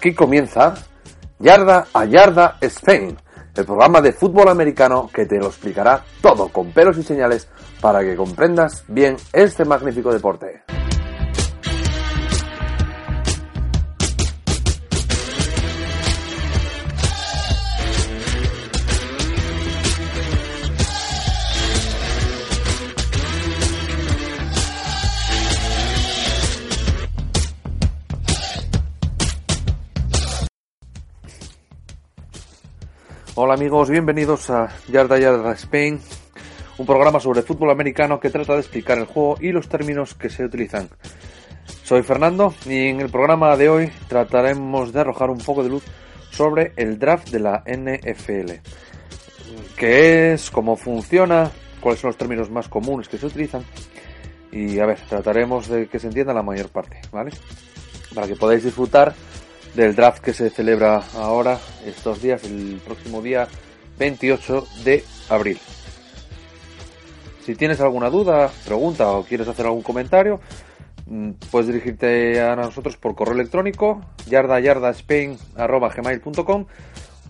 Aquí comienza Yarda a Yarda Spain, el programa de fútbol americano que te lo explicará todo con pelos y señales para que comprendas bien este magnífico deporte. Hola amigos, bienvenidos a Yarda Yarda Spain, un programa sobre fútbol americano que trata de explicar el juego y los términos que se utilizan. Soy Fernando y en el programa de hoy trataremos de arrojar un poco de luz sobre el draft de la NFL. ¿Qué es? ¿Cómo funciona? ¿Cuáles son los términos más comunes que se utilizan? Y a ver, trataremos de que se entienda la mayor parte, ¿vale? Para que podáis disfrutar del draft que se celebra ahora, estos días, el próximo día 28 de abril. Si tienes alguna duda, pregunta o quieres hacer algún comentario, mm, puedes dirigirte a nosotros por correo electrónico yardayardaspain.gmail.com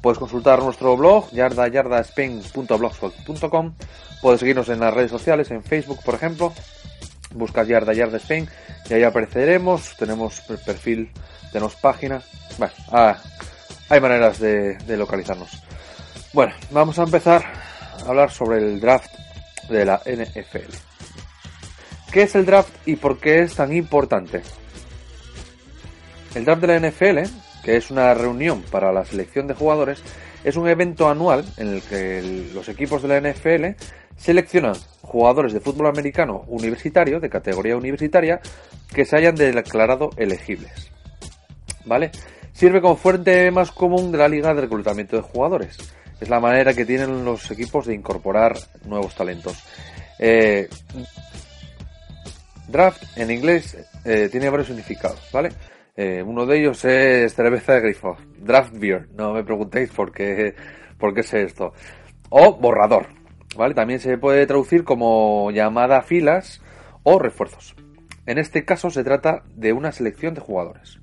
Puedes consultar nuestro blog yardayardaspain.blogspot.com Puedes seguirnos en las redes sociales, en Facebook, por ejemplo. Buscas Yarda Yarda Spain y ahí apareceremos. Tenemos el perfil tenemos página. Bueno, ah, hay maneras de, localizarnos. Bueno, vamos a empezar a hablar sobre el draft de la NFL. ¿Qué es el draft y por qué es tan importante? El draft de la NFL, que es una reunión para la selección de jugadores, es un evento anual en el que los equipos de la NFL seleccionan jugadores de fútbol americano universitario, de categoría universitaria, que se hayan declarado elegibles. ¿vale? Sirve como fuente más común de la liga de reclutamiento de jugadores. Es la manera que tienen los equipos de incorporar nuevos talentos. Eh, draft en inglés eh, tiene varios significados, ¿vale? Eh, uno de ellos es cerveza de grifo, draft beer. No me preguntéis por qué, por qué es esto. O borrador, ¿vale? También se puede traducir como llamada a filas o refuerzos. En este caso se trata de una selección de jugadores.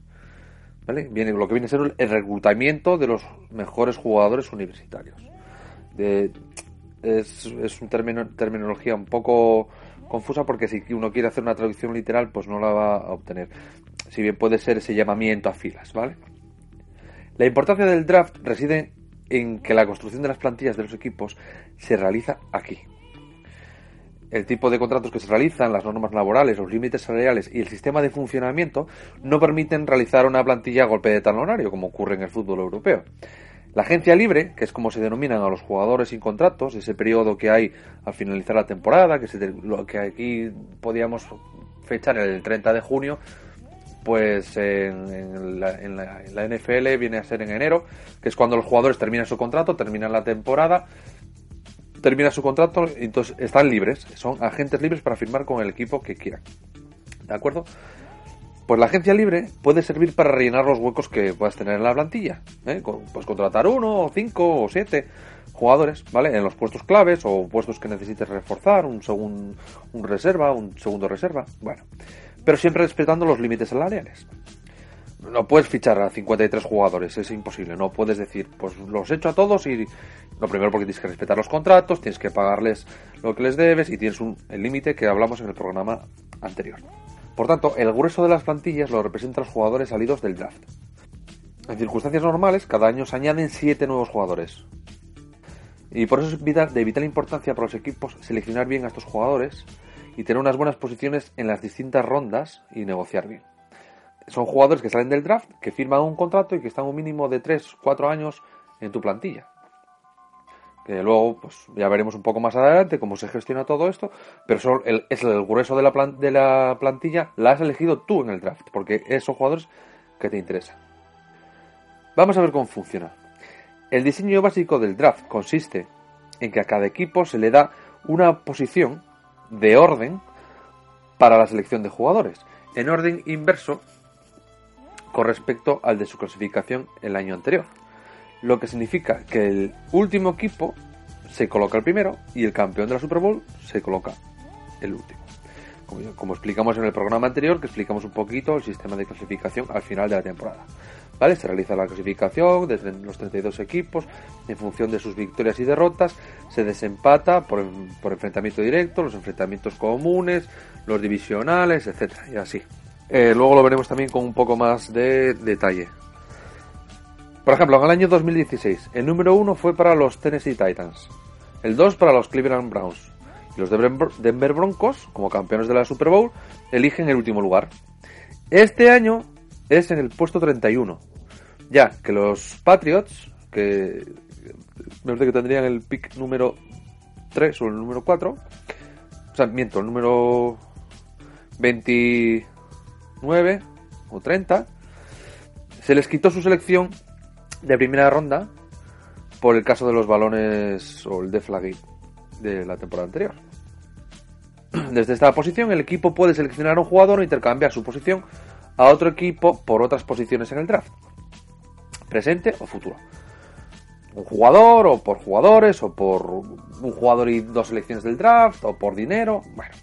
Viene, lo que viene a ser el reclutamiento de los mejores jugadores universitarios. es, es una terminología un poco confusa porque si uno quiere hacer una traducción literal, pues no la va a obtener. Si bien puede ser ese llamamiento a filas, ¿vale? La importancia del draft reside en que la construcción de las plantillas de los equipos se realiza aquí, el tipo de contratos que se realizan, las normas laborales, los límites salariales y el sistema de funcionamiento no permiten realizar una plantilla a golpe de talonario, como ocurre en el fútbol europeo. La agencia libre, que es como se denominan a los jugadores sin contratos, ese periodo que hay al finalizar la temporada, que, lo que aquí podíamos fechar el 30 de junio, pues en, la, en, la, NFL viene a ser en enero, que es cuando los jugadores terminan su contrato, terminan la temporada termina su contrato, entonces están libres, son agentes libres para firmar con el equipo que quieran. ¿De acuerdo? Pues la agencia libre puede servir para rellenar los huecos que puedas tener en la plantilla. ¿eh? Puedes contratar uno, o cinco, o siete jugadores, ¿vale? En los puestos claves o puestos que necesites reforzar, un segundo un reserva, un segundo reserva, bueno. Pero siempre respetando los límites salariales no puedes fichar a 53 jugadores, es imposible. No puedes decir, pues los echo a todos y lo primero porque tienes que respetar los contratos, tienes que pagarles lo que les debes y tienes un, el límite que hablamos en el programa anterior. Por tanto, el grueso de las plantillas lo representan los jugadores salidos del draft. En circunstancias normales, cada año se añaden 7 nuevos jugadores. Y por eso es de vital importancia para los equipos seleccionar bien a estos jugadores y tener unas buenas posiciones en las distintas rondas y negociar bien son jugadores que salen del draft, que firman un contrato y que están un mínimo de 3, 4 años en tu plantilla. Que luego, pues ya veremos un poco más adelante cómo se gestiona todo esto, pero son es el grueso de la, de la plantilla, la has elegido tú en el draft, porque son jugadores que te interesan. Vamos a ver cómo funciona. El diseño básico del draft consiste en que a cada equipo se le da una posición de orden para la selección de jugadores. En orden inverso con respecto al de su clasificación el año anterior. Lo que significa que el último equipo se coloca el primero y el campeón de la Super Bowl se coloca el último. como, explicamos en el programa anterior, que explicamos un poquito el sistema de clasificación al final de la temporada. ¿Vale? Se realiza la clasificación de los 32 equipos en función de sus victorias y derrotas, se desempata por, por enfrentamiento directo, los enfrentamientos comunes, los divisionales, etcétera, y así. Eh, luego lo veremos también con un poco más de detalle. Por ejemplo, en el año 2016, el número 1 fue para los Tennessee Titans, el 2 para los Cleveland Browns, y los Denver Broncos, como campeones de la Super Bowl, eligen el último lugar. Este año es en el puesto 31, ya que los Patriots, que me parece que tendrían el pick número 3 o el número 4, o sea, miento, el número 29 o 30, se les quitó su selección de primera ronda por el caso de los balones o el deflagate de la temporada anterior. Desde esta posición el equipo puede seleccionar a un jugador o intercambiar su posición a otro equipo por otras posiciones en el draft, presente o futuro. Un jugador o por jugadores o por un jugador y dos selecciones del draft o por dinero. Bueno,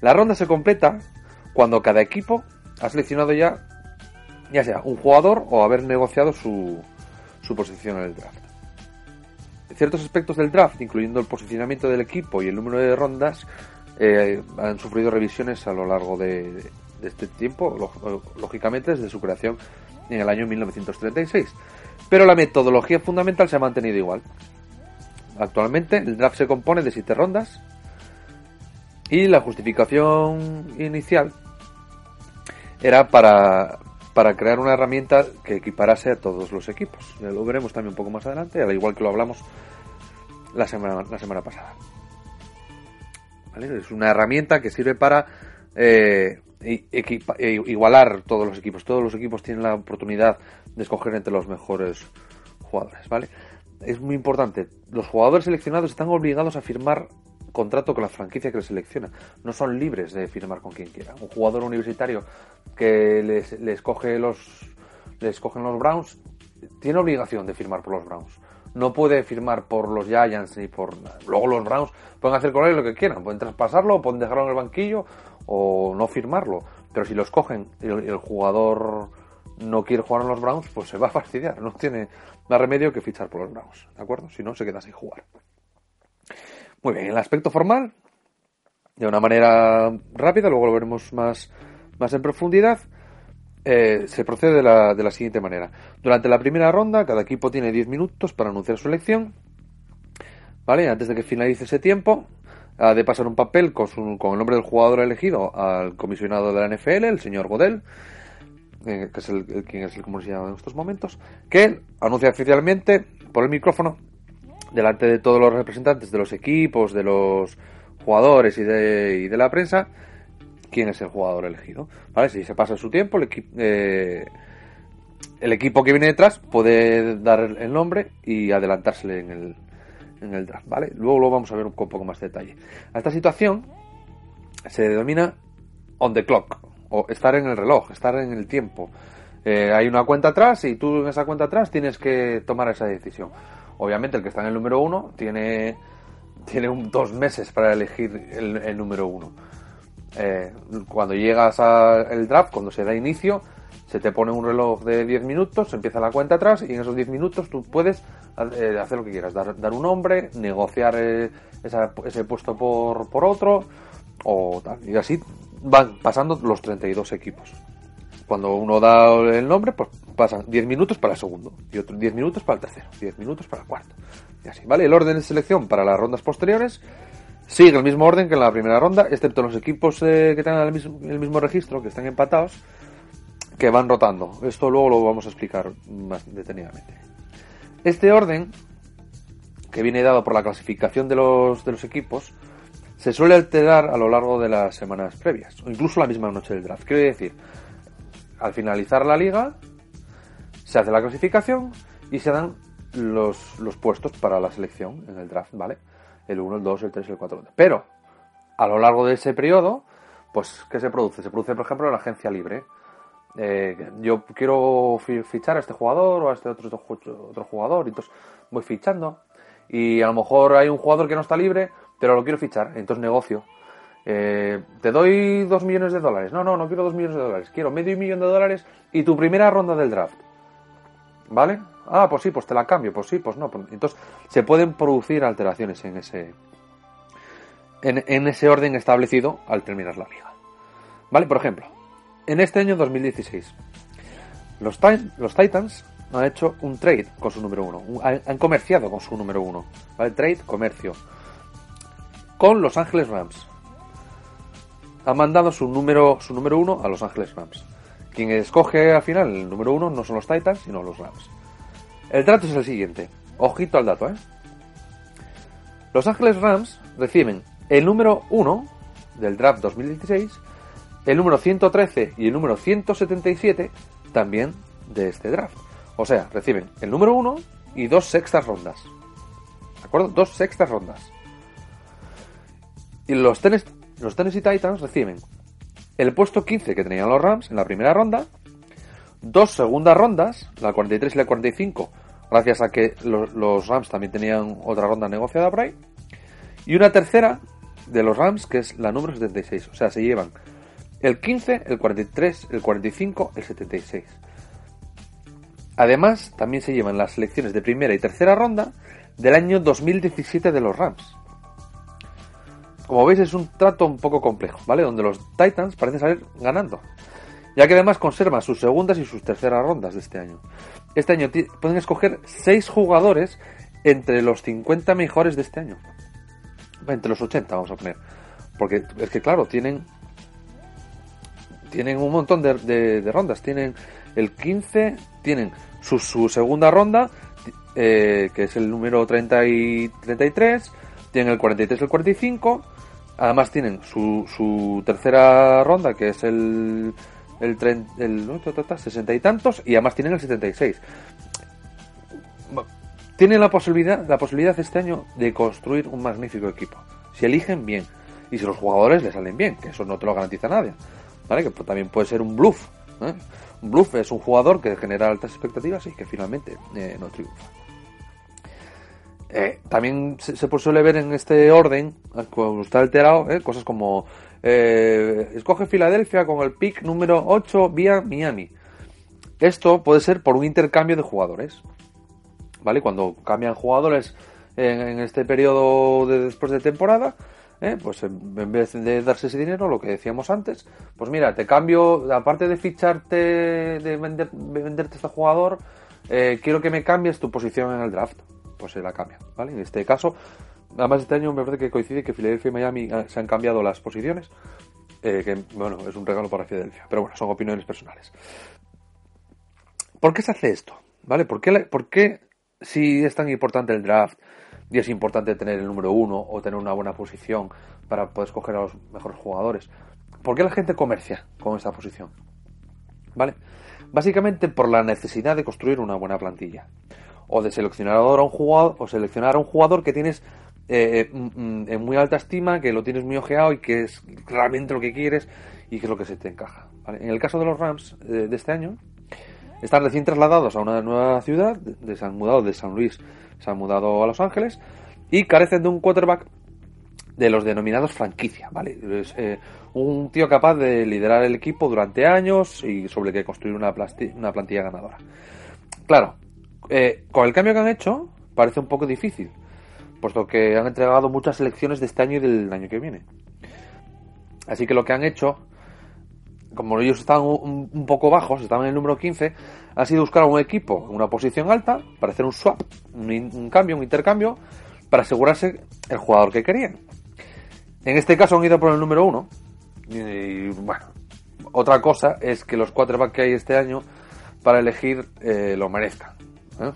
la ronda se completa cuando cada equipo ha seleccionado ya ya sea un jugador o haber negociado su, su posición en el draft. Ciertos aspectos del draft, incluyendo el posicionamiento del equipo y el número de rondas, eh, han sufrido revisiones a lo largo de, este tiempo, lógicamente desde su creación en el año 1936. Pero la metodología fundamental se ha mantenido igual. Actualmente el draft se compone de siete rondas y la justificación inicial era para, para crear una herramienta que equiparase a todos los equipos. Lo veremos también un poco más adelante, al igual que lo hablamos la semana, la semana pasada. Es una herramienta que sirve para eh, e, igualar todos los equipos. Todos los equipos tienen la oportunidad de escoger entre los mejores jugadores, ¿vale? Es muy importante. Los jugadores seleccionados están obligados a firmar contrato con la franquicia que les selecciona. No son libres de firmar con quien quiera. Un jugador universitario que les, les coge los les cogen los Browns tiene obligación de firmar por los Browns. No puede firmar por los Giants ni por luego los Browns pueden hacer con él lo que quieran, pueden traspasarlo, pueden dejarlo en el banquillo o no firmarlo. Pero si los cogen y el, jugador no quiere jugar en los Browns, pues se va a fastidiar. No tiene más remedio que fichar por los Browns, ¿de acuerdo? Si no, se queda sin jugar. Muy bien, el aspecto formal, de una manera rápida, luego lo veremos más, más en profundidad. Eh, se procede de la, de la, siguiente manera. Durante la primera ronda, cada equipo tiene 10 minutos para anunciar su elección. ¿Vale? Antes de que finalice ese tiempo, ha de pasar un papel con, con el nombre del jugador elegido al comisionado de la NFL, el señor Godel, eh, que es el, quien es el comisionado en estos momentos, que anuncia oficialmente por el micrófono delante de todos los representantes de los equipos, de los jugadores y de, y de la prensa, quién es el jugador elegido. ¿Vale? Si se pasa su tiempo, el, eh, el equipo que viene detrás puede dar el nombre y adelantársele en el, en el draft. ¿vale? Luego lo vamos a ver un poco más de detalle. A esta situación se denomina on the clock, o estar en el reloj, estar en el tiempo. Eh, hay una cuenta atrás y tú en esa cuenta atrás tienes que tomar esa decisión. Obviamente el que está en el número uno tiene, tiene dos meses para elegir el, número uno. Eh, cuando llegas al draft, cuando se da inicio, se te pone un reloj de 10 minutos, se empieza la cuenta atrás y en esos 10 minutos tú puedes eh, hacer lo que quieras, dar, dar un nombre, negociar eh, ese puesto por, por otro o tal. Y así van pasando los 32 equipos. Cuando uno da el nombre, pues pasan 10 minutos para el segundo, y otros 10 minutos para el tercero, 10 minutos para el cuarto. Y así, ¿vale? El orden de selección para las rondas posteriores sigue el mismo orden que en la primera ronda, excepto los equipos eh, que tengan el mismo, el mismo registro, que están empatados, que van rotando. Esto luego lo vamos a explicar más detenidamente. Este orden, que viene dado por la clasificación de los, de los equipos, se suele alterar a lo largo de las semanas previas, o incluso la misma noche del draft. Quiero decir, al finalizar la liga, se hace la clasificación y se dan los, puestos para la selección en el draft, ¿vale? El 1, el 2, el 3 y el 4. Pero, a lo largo de ese periodo, pues, ¿qué se produce? Se produce, por ejemplo, la agencia libre. Eh, yo quiero fichar a este jugador o a este otro, otro jugador, y entonces voy fichando. Y a lo mejor hay un jugador que no está libre, pero lo quiero fichar, entonces negocio eh, te doy dos millones de dólares. No, no, no quiero dos millones de dólares. Quiero medio millón de dólares y tu primera ronda del draft. ¿Vale? Ah, pues sí, pues te la cambio. Pues sí, pues no. Pues entonces se pueden producir alteraciones en ese, en, ese orden establecido al terminar la liga. ¿Vale? Por ejemplo, en este año 2016, los, Titans han hecho un trade con su número uno. Han, comerciado con su número uno. Trade, comercio. Con Los Ángeles Rams ha mandado su número, su número uno a Los Ángeles Rams. Quien escoge al final el número uno no son los Titans, sino los Rams. El trato es el siguiente. Ojito al dato, ¿eh? Los Ángeles Rams reciben el número uno del draft 2016, el número 113 y el número 177 también de este draft. O sea, reciben el número uno y dos sextas rondas. ¿De acuerdo? Dos sextas rondas. Y los tenis los Tennessee Titans reciben el puesto 15 que tenían los Rams en la primera ronda, dos segundas rondas, la 43 y la 45, gracias a que los, Rams también tenían otra ronda negociada por ahí, y una tercera de los Rams que es la número 76. O sea, se llevan el 15, el 43, el 45, el 76. Además, también se llevan las selecciones de primera y tercera ronda del año 2017 de los Rams. Como veis es un trato un poco complejo, ¿vale? Donde los Titans parecen salir ganando. Ya que además conservan sus segundas y sus terceras rondas de este año. Este año pueden escoger 6 jugadores entre los 50 mejores de este año. Entre los 80 vamos a poner. Porque es que claro, tienen tienen un montón de, rondas. Tienen el 15, tienen su, segunda ronda, eh, que es el número 30 y 33, tienen el 43 y el 45, Además tienen su, su tercera ronda, que es el, el, tren, el ¿no? 60 y tantos, y además tienen el 76. Tienen la posibilidad, la posibilidad este año de construir un magnífico equipo. Si eligen bien. Y si los jugadores le salen bien, que eso no te lo garantiza nadie. Que también puede ser un bluff. Un bluff es un jugador que genera altas expectativas y que finalmente eh, no triunfa. Eh, también se, suele ver en este orden, cuando está alterado, eh, cosas como escoge Filadelfia con el pick número 8 vía Miami. Esto puede ser por un intercambio de jugadores. ¿Vale? Cuando cambian jugadores en, este periodo de después de temporada, pues en vez de darse ese dinero, lo que decíamos antes, pues mira, te cambio, aparte de ficharte, de, venderte este jugador, quiero que me cambies tu posición en el draft pues se la cambia, ¿vale? En este caso, además este año me parece que coincide que Filadelfia y Miami ah, se han cambiado las posiciones, eh, que bueno, es un regalo para Filadelfia, pero bueno, son opiniones personales. ¿Por qué se hace esto? ¿Vale? ¿Por qué, ¿Por qué si es tan importante el draft y es importante tener el número uno o tener una buena posición para poder escoger a los mejores jugadores? ¿Por qué la gente comercia con esta posición? ¿Vale? Básicamente por la necesidad de construir una buena plantilla o de seleccionar a un jugador o seleccionar a un jugador que tienes eh, eh, en muy alta estima, que lo tienes muy ojeado y que es realmente lo que quieres y que es lo que se te encaja. En el caso de los Rams eh, de este año, están recién trasladados a una nueva ciudad, se han mudado de San Luis, se han mudado a Los Ángeles y carecen de un quarterback de los denominados franquicia, ¿vale? Es, un tío capaz de liderar el equipo durante años y sobre el que construir una, plantilla ganadora. Claro, eh, con el cambio que han hecho, parece un poco difícil, puesto que han entregado muchas selecciones de este año y del año que viene. Así que lo que han hecho, como ellos estaban un, poco bajos, estaban en el número 15, ha sido buscar un equipo en una posición alta para hacer un swap, un, cambio, un intercambio, para asegurarse el jugador que querían. En este caso han ido por el número 1. Y, bueno, otra cosa es que los quarterbacks que hay este año para elegir eh, lo merezcan. ¿eh?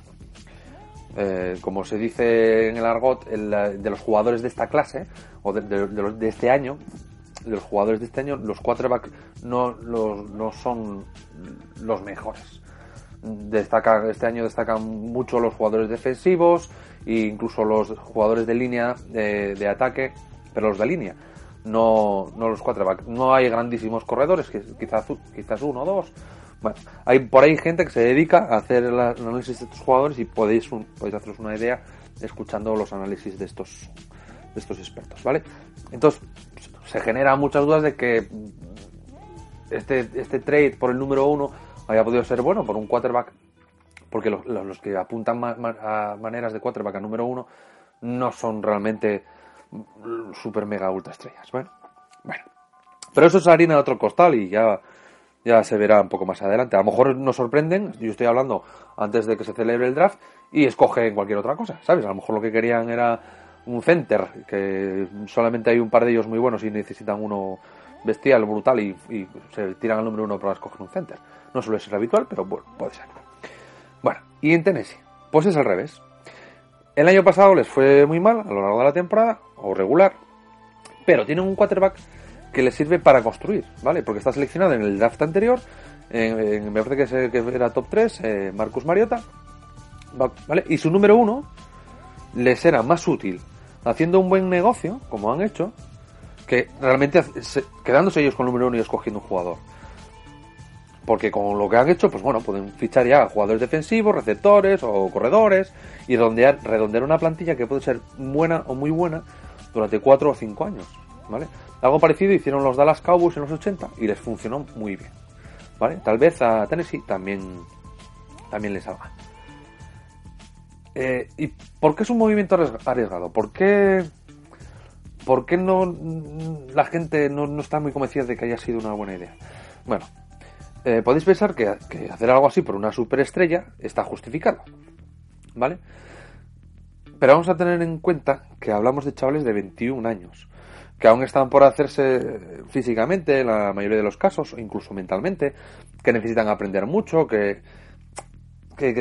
Eh, como se dice en el argot, de los jugadores de esta clase, o de, este año, de los jugadores de este año, los quarterbacks no, no son los mejores. Destacan, este año destacan mucho los jugadores defensivos e incluso los jugadores de línea de, ataque, pero los de línea, no, no los quarterbacks. No hay grandísimos corredores, quizás, quizás uno o dos, bueno, hay por ahí gente que se dedica a hacer el análisis de estos jugadores y podéis, podéis haceros una idea escuchando los análisis de estos, de estos expertos, ¿vale? Entonces, se generan muchas dudas de que este, este trade por el número uno haya podido ser bueno por un quarterback, porque los, que apuntan a maneras de quarterback a número uno no son realmente super mega ultra estrellas. Bueno, bueno. Pero eso es harina de otro costal y ya, ya se verá un poco más adelante. A lo mejor nos sorprenden, yo estoy hablando antes de que se celebre el draft, y escogen cualquier otra cosa, ¿sabes? A lo mejor lo que querían era un center, que solamente hay un par de ellos muy buenos y necesitan uno bestial, brutal y, se tiran al número uno para escoger un center. No suele ser habitual, pero bueno, puede ser. Bueno, y en Tennessee, pues es al revés. El año pasado les fue muy mal a lo largo de la temporada, o regular, pero tienen un quarterback que les sirve para construir, ¿vale? Porque está seleccionado en el draft anterior, en, me parece que, era top 3, eh, Marcus Mariota, ¿vale? Y su número uno les era más útil haciendo un buen negocio, como han hecho, que realmente quedándose ellos con el número uno y escogiendo un jugador. Porque con lo que han hecho, pues bueno, pueden fichar ya jugadores defensivos, receptores o corredores y redondear, redondear una plantilla que puede ser buena o muy buena durante 4 o 5 años. ¿Vale? Algo parecido hicieron los Dallas Cowboys en los 80 y les funcionó muy bien. ¿Vale? Tal vez a Tennessee también, también les salga. Eh, ¿Y por qué es un movimiento arriesgado? ¿Por qué, por qué no, la gente no, está muy convencida de que haya sido una buena idea? Bueno, eh, podéis pensar que, hacer algo así por una superestrella está justificado. ¿Vale? Pero vamos a tener en cuenta que hablamos de chavales de 21 años, que aún están por hacerse físicamente, en la mayoría de los casos, o incluso mentalmente, que necesitan aprender mucho, que, que,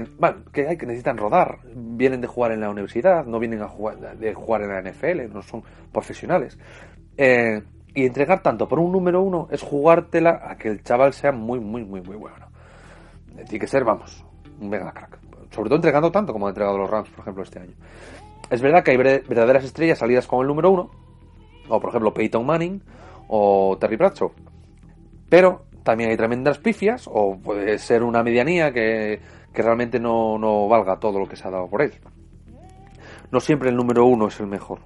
que, hay que necesitan rodar, vienen de jugar en la universidad, no vienen a jugar, de jugar en la NFL, no son profesionales. Eh, y entregar tanto por un número uno es jugártela a que el chaval sea muy, muy, muy, muy bueno. Tiene que ser, vamos, un mega crack. Sobre todo entregando tanto como han entregado los Rams, por ejemplo, este año. Es verdad que hay verdaderas estrellas salidas con el número uno, o por ejemplo Peyton Manning o Terry Bradshaw. Pero también hay tremendas pifias, o puede ser una medianía que que realmente no, valga todo lo que se ha dado por él. No siempre el número uno es el mejor.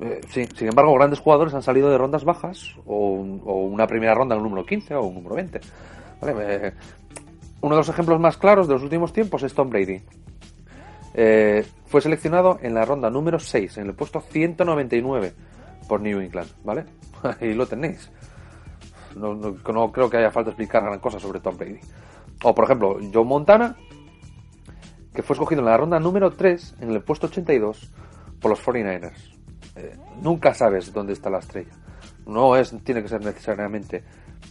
Eh, sin embargo, grandes jugadores han salido de rondas bajas o, una primera ronda en el número 15 o un número 20. Eh, uno de los ejemplos más claros de los últimos tiempos es Tom Brady. Eh, fue seleccionado en la ronda número 6, en el puesto 199 por New England, ¿vale? Ahí lo tenéis. No, no creo que haya falta explicar gran cosa sobre Tom Brady. O por ejemplo, Joe Montana, que fue escogido en la ronda número 3, en el puesto 82, por los 49ers. Eh, nunca sabes dónde está la estrella. No es, tiene que ser necesariamente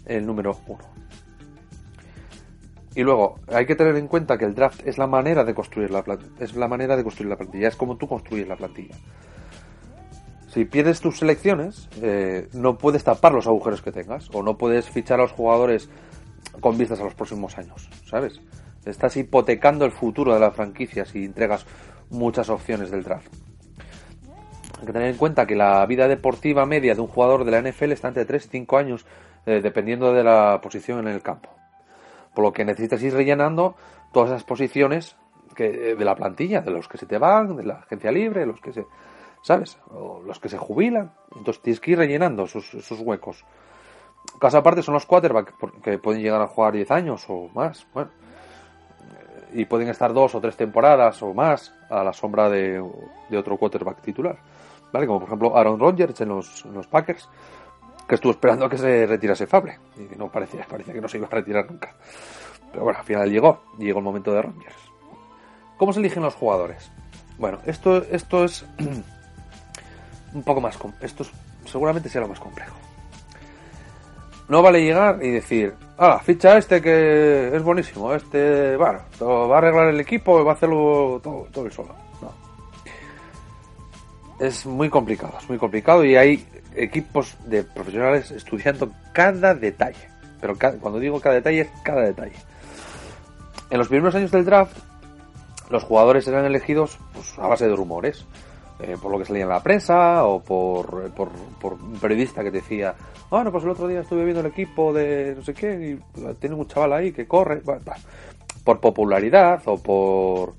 el número 1. Y luego, hay que tener en cuenta que el draft es la manera de construir la es la manera de construir la plantilla, es como tú construyes la plantilla. Si pierdes tus selecciones, eh, no puedes tapar los agujeros que tengas, o no puedes fichar a los jugadores con vistas a los próximos años, ¿sabes? Estás hipotecando el futuro de la franquicia si entregas muchas opciones del draft. Hay que tener en cuenta que la vida deportiva media de un jugador de la NFL está entre 3 y 5 años, eh, dependiendo de la posición en el campo. Por lo que necesitas ir rellenando todas esas posiciones que, eh, de la plantilla, de los que se te van, de la agencia libre, los que se, ¿sabes? O los que se jubilan. Entonces tienes que ir rellenando esos, esos huecos. Caso aparte son los quarterbacks, que pueden llegar a jugar 10 años o más, bueno, y pueden estar dos o tres temporadas o más a la sombra de, otro quarterback titular, ¿vale? Como por ejemplo Aaron Rodgers en los, Packers, que estuvo esperando a que se retirase Fabre, y no parecía, parecía que no se iba a retirar nunca. Pero bueno, al final llegó, llegó el momento de Rodgers. ¿Cómo se eligen los jugadores? Bueno, esto, esto es un poco más... Esto seguramente lo más complejo. No vale llegar y decir, ah, ficha este que es buenísimo, este, bueno, va a arreglar el equipo y va a hacerlo todo, todo el solo. No. Es muy complicado, es muy complicado y hay equipos de profesionales estudiando cada detalle. Pero cuando digo cada detalle, es cada detalle. En los primeros años del draft, los jugadores eran elegidos pues, a base de rumores. Eh, por lo que salía en la prensa o por, por, un periodista que decía, bueno, pues el otro día estuve viendo el equipo de no sé qué y tiene un chaval ahí que corre, por popularidad o por...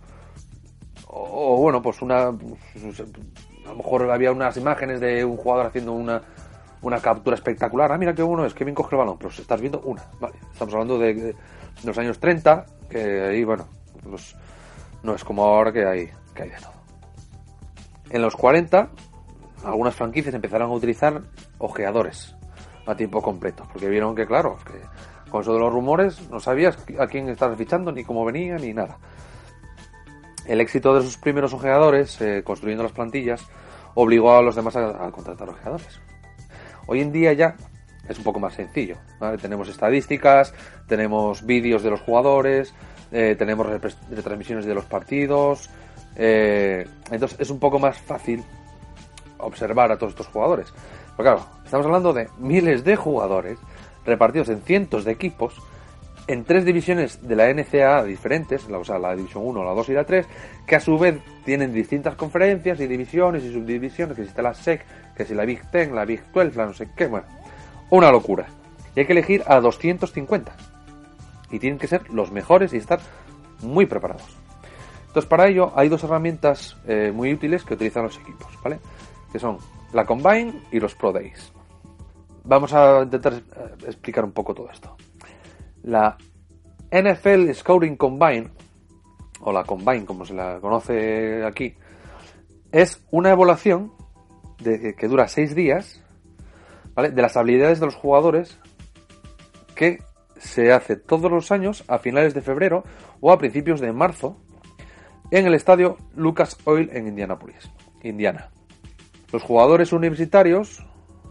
O, bueno, pues una... a lo mejor había unas imágenes de un jugador haciendo una, una captura espectacular. Ah, mira qué bueno es, que bien coge el balón. Pero estás viendo una, ¿vale? Estamos hablando de, los años 30, que ahí, bueno, pues, no es como ahora que hay, que hay de todo. En los 40, algunas franquicias empezaron a utilizar ojeadores a tiempo completo, porque vieron que, claro, con eso de los rumores no sabías a quién estabas fichando, ni cómo venía, ni nada. El éxito de sus primeros ojeadores, eh, construyendo las plantillas, obligó a los demás a, contratar ojeadores. Hoy en día ya es un poco más sencillo. Tenemos estadísticas, tenemos vídeos de los jugadores, eh, tenemos retransmisiones de los partidos. Eh, entonces es un poco más fácil observar a todos estos jugadores. Pero claro, estamos hablando de miles de jugadores repartidos en cientos de equipos en tres divisiones de la NCAA diferentes, o sea, la división 1, la 2 y la 3, que a su vez tienen distintas conferencias y divisiones y subdivisiones, que existe la SEC, que si la Big Ten, la Big 12, la no sé qué, bueno, una locura. Y hay que elegir a 250. Y tienen que ser los mejores y estar muy preparados. Entonces, para ello hay dos herramientas eh, muy útiles que utilizan los equipos, ¿vale? Que son la Combine y los Pro Days. Vamos a intentar eh, explicar un poco todo esto. La NFL Scouting Combine, o la Combine como se la conoce aquí, es una evaluación de, que dura seis días de las habilidades de los jugadores que se hace todos los años a finales de febrero o a principios de marzo en el estadio Lucas Oil en Indianapolis, Indiana. Los jugadores universitarios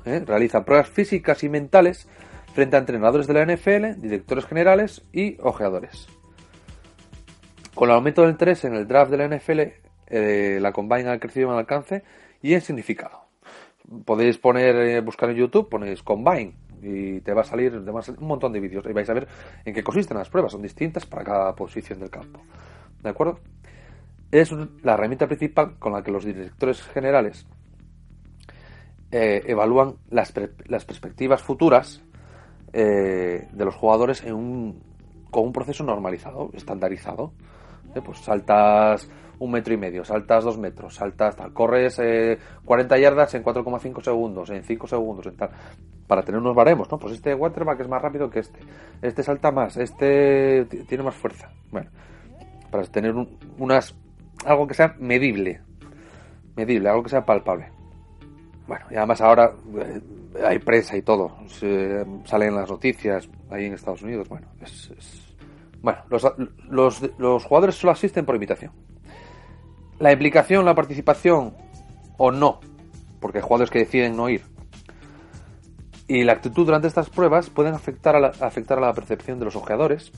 ¿eh? realizan pruebas físicas y mentales frente a entrenadores de la NFL, directores generales y ojeadores. Con el aumento del interés en el draft de la NFL, eh, la Combine ha crecido en alcance y en significado. Podéis poner, eh, buscar en YouTube, ponéis Combine y te va a salir, un montón de vídeos y vais a ver en qué consisten las pruebas. Son distintas para cada posición del campo. ¿De acuerdo? Es la herramienta principal con la que los directores generales eh, evalúan las, las perspectivas futuras eh, de los jugadores en un, con un proceso normalizado, estandarizado. Eh, pues saltas un metro y medio, saltas dos metros, saltas, corres 40 eh, yardas en 4,5 segundos, en 5 segundos, en tal, para tener unos baremos, ¿no? Pues este waterback es más rápido que este, este salta más, este tiene más fuerza. Bueno, para tener unas, algo que sea medible, medible, algo que sea palpable. Bueno, y además ahora hay prensa y todo, se, salen las noticias ahí en Estados Unidos. Bueno, es, bueno los, los, jugadores solo asisten por invitación. La implicación, la participación o no, porque hay jugadores que deciden no ir, y la actitud durante estas pruebas pueden afectar a la, afectar a la percepción de los ojeadores,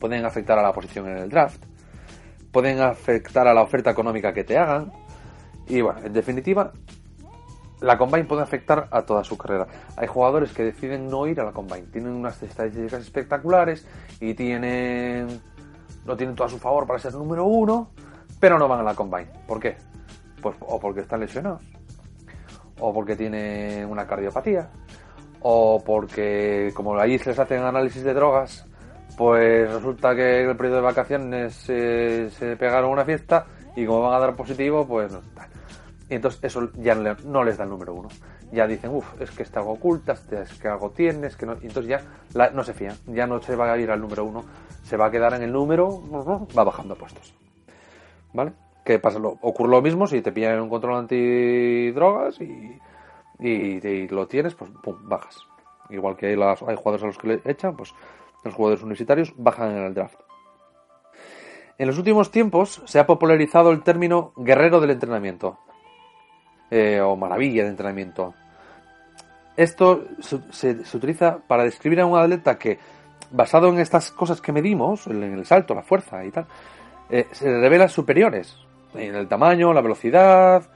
pueden afectar a la posición en el draft, pueden afectar a la oferta económica que te hagan, y bueno, en definitiva, la Combine puede afectar a toda su carrera. Hay jugadores que deciden no ir a la Combine, tienen unas estadísticas espectaculares y tienen no tienen todo a su favor para ser número uno, pero no van a la Combine. ¿Por qué? Pues o porque están lesionados, o porque tienen una cardiopatía, o porque como allí se les hacen análisis de drogas, pues resulta que en el periodo de vacaciones se pegaron una fiesta y como van a dar positivo, pues no. Y entonces eso ya no les da el número uno. Ya dicen, uff, es que está algo oculta, es que algo tienes, que no. Y entonces ya no se fían, ya no se va a ir al número uno, se va a quedar en el número, va bajando puestos. ¿Vale? Que pasa lo, ocurre lo mismo si te pillan un control antidrogas y, y, lo tienes, pues pum, bajas. Igual que hay, hay jugadores a los que le echan, pues los jugadores universitarios bajan en el draft. En los últimos tiempos se ha popularizado el término guerrero del entrenamiento eh, o maravilla de entrenamiento. Esto se, utiliza para describir a un atleta que, basado en estas cosas que medimos, en el salto, la fuerza y tal, eh, se revela superiores en el tamaño, la velocidad